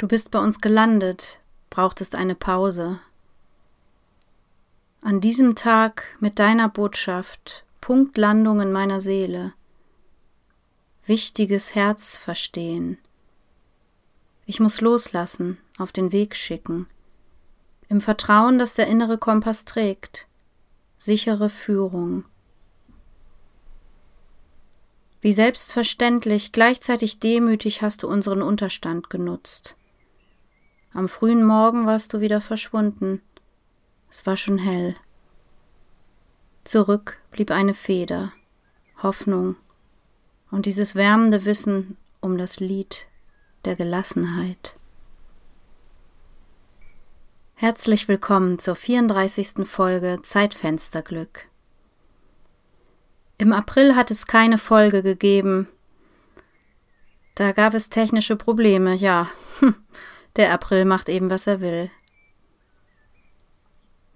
Du bist bei uns gelandet, brauchtest eine Pause. An diesem Tag mit deiner Botschaft, Punktlandung in meiner Seele, wichtiges Herz verstehen. Ich muss loslassen, auf den Weg schicken, im Vertrauen, dass der innere Kompass trägt, sichere Führung. Wie selbstverständlich, gleichzeitig demütig hast du unseren Unterstand genutzt. Am frühen Morgen warst du wieder verschwunden. Es war schon hell. Zurück blieb eine Feder, Hoffnung und dieses wärmende Wissen um das Lied der Gelassenheit. Herzlich willkommen zur 34. Folge Zeitfensterglück. Im April hat es keine Folge gegeben. Da gab es technische Probleme, ja. Der April macht eben, was er will.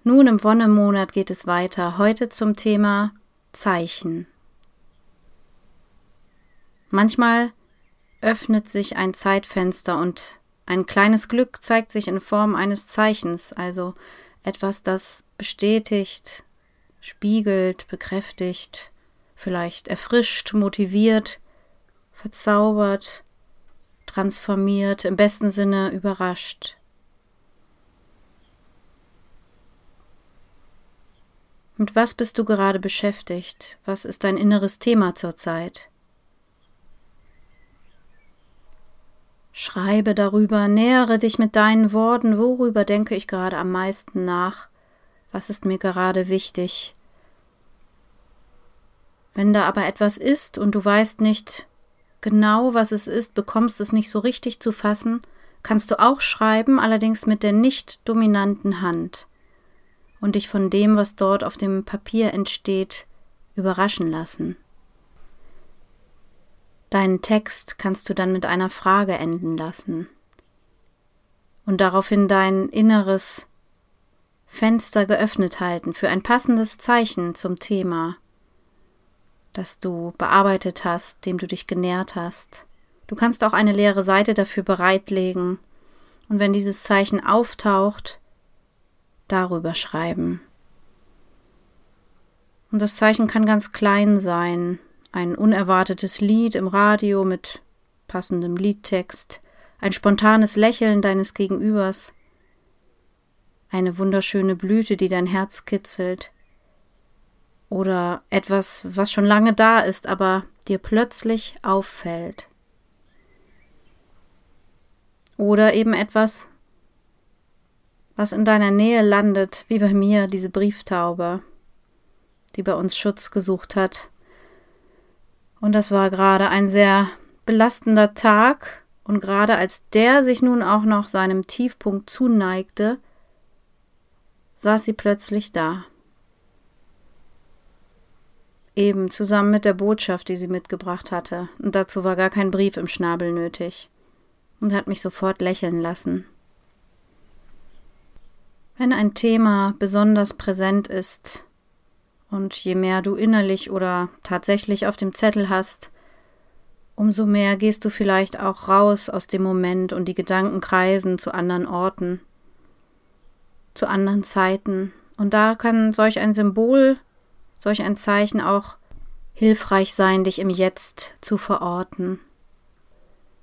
Nun im Wonnemonat geht es weiter, heute zum Thema Zeichen. Manchmal öffnet sich ein Zeitfenster und ein kleines Glück zeigt sich in Form eines Zeichens, also etwas, das bestätigt, spiegelt, bekräftigt, vielleicht erfrischt, motiviert, verzaubert, transformiert, im besten Sinne überrascht. Mit was bist du gerade beschäftigt? Was ist dein inneres Thema zurzeit? Schreibe darüber, nähere dich mit deinen Worten, worüber denke ich gerade am meisten nach, was ist mir gerade wichtig. Wenn da aber etwas ist und du weißt nicht, genau, was es ist, bekommst es nicht so richtig zu fassen, kannst du auch schreiben, allerdings mit der nicht dominanten Hand und dich von dem, was dort auf dem Papier entsteht, überraschen lassen. Deinen Text kannst du dann mit einer Frage enden lassen und daraufhin dein inneres Fenster geöffnet halten für ein passendes Zeichen zum Thema das du bearbeitet hast, dem du dich genährt hast. Du kannst auch eine leere Seite dafür bereitlegen und wenn dieses Zeichen auftaucht, darüber schreiben. Und das Zeichen kann ganz klein sein, ein unerwartetes Lied im Radio mit passendem Liedtext, ein spontanes Lächeln deines Gegenübers, eine wunderschöne Blüte, die dein Herz kitzelt, oder etwas, was schon lange da ist, aber dir plötzlich auffällt. Oder eben etwas, was in deiner Nähe landet, wie bei mir diese Brieftaube, die bei uns Schutz gesucht hat. Und das war gerade ein sehr belastender Tag, und gerade als der sich nun auch noch seinem Tiefpunkt zuneigte, saß sie plötzlich da eben zusammen mit der Botschaft, die sie mitgebracht hatte, und dazu war gar kein Brief im Schnabel nötig, und hat mich sofort lächeln lassen. Wenn ein Thema besonders präsent ist, und je mehr du innerlich oder tatsächlich auf dem Zettel hast, umso mehr gehst du vielleicht auch raus aus dem Moment und die Gedanken kreisen zu anderen Orten, zu anderen Zeiten. Und da kann solch ein Symbol solch ein Zeichen auch hilfreich sein, dich im Jetzt zu verorten.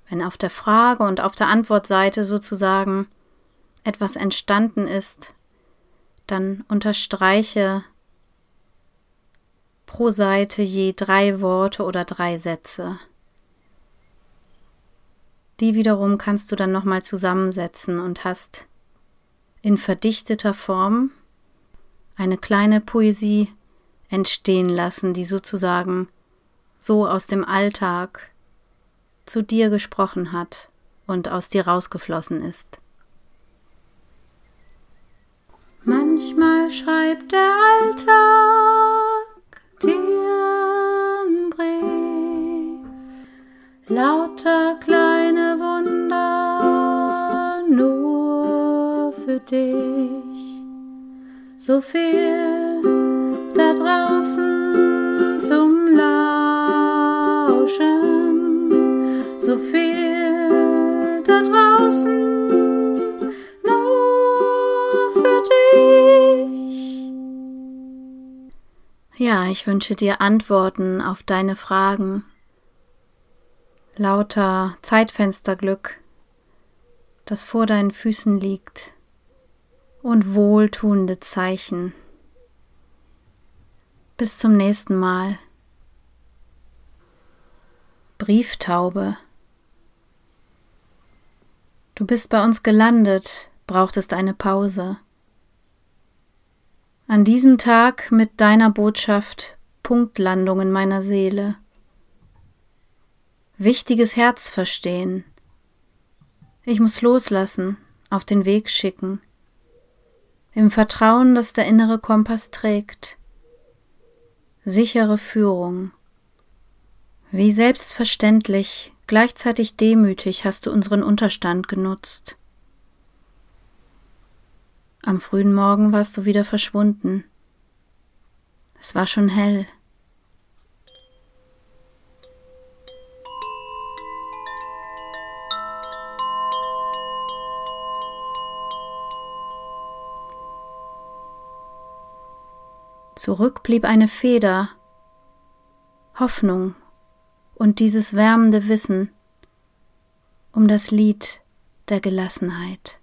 Wenn auf der Frage und auf der Antwortseite sozusagen etwas entstanden ist, dann unterstreiche pro Seite je drei Worte oder drei Sätze. Die wiederum kannst du dann nochmal zusammensetzen und hast in verdichteter Form eine kleine Poesie entstehen lassen, die sozusagen so aus dem Alltag zu dir gesprochen hat, und aus dir rausgeflossen ist. Manchmal schreibt der Alltag dir einen Brief, lauter kleine Wunder nur für dich, so viel draußen zum Lauschen, so viel da draußen Ja, ich wünsche dir Antworten auf deine Fragen, lauter Zeitfensterglück, das vor deinen Füßen liegt, und wohltuende Zeichen. Bis zum nächsten Mal. Brieftaube. Du bist bei uns gelandet, brauchtest eine Pause an diesem Tag mit deiner Botschaft Punktlandung in meiner Seele. Wichtiges Herz verstehen. Ich muss loslassen, auf den Weg schicken. Im Vertrauen, dass der innere Kompass trägt. Sichere Führung. Wie selbstverständlich, gleichzeitig demütig hast du unseren Unterstand genutzt. Am frühen Morgen warst du wieder verschwunden. Es war schon hell. Zurück blieb eine Feder, Hoffnung und dieses wärmende Wissen um das Lied der Gelassenheit.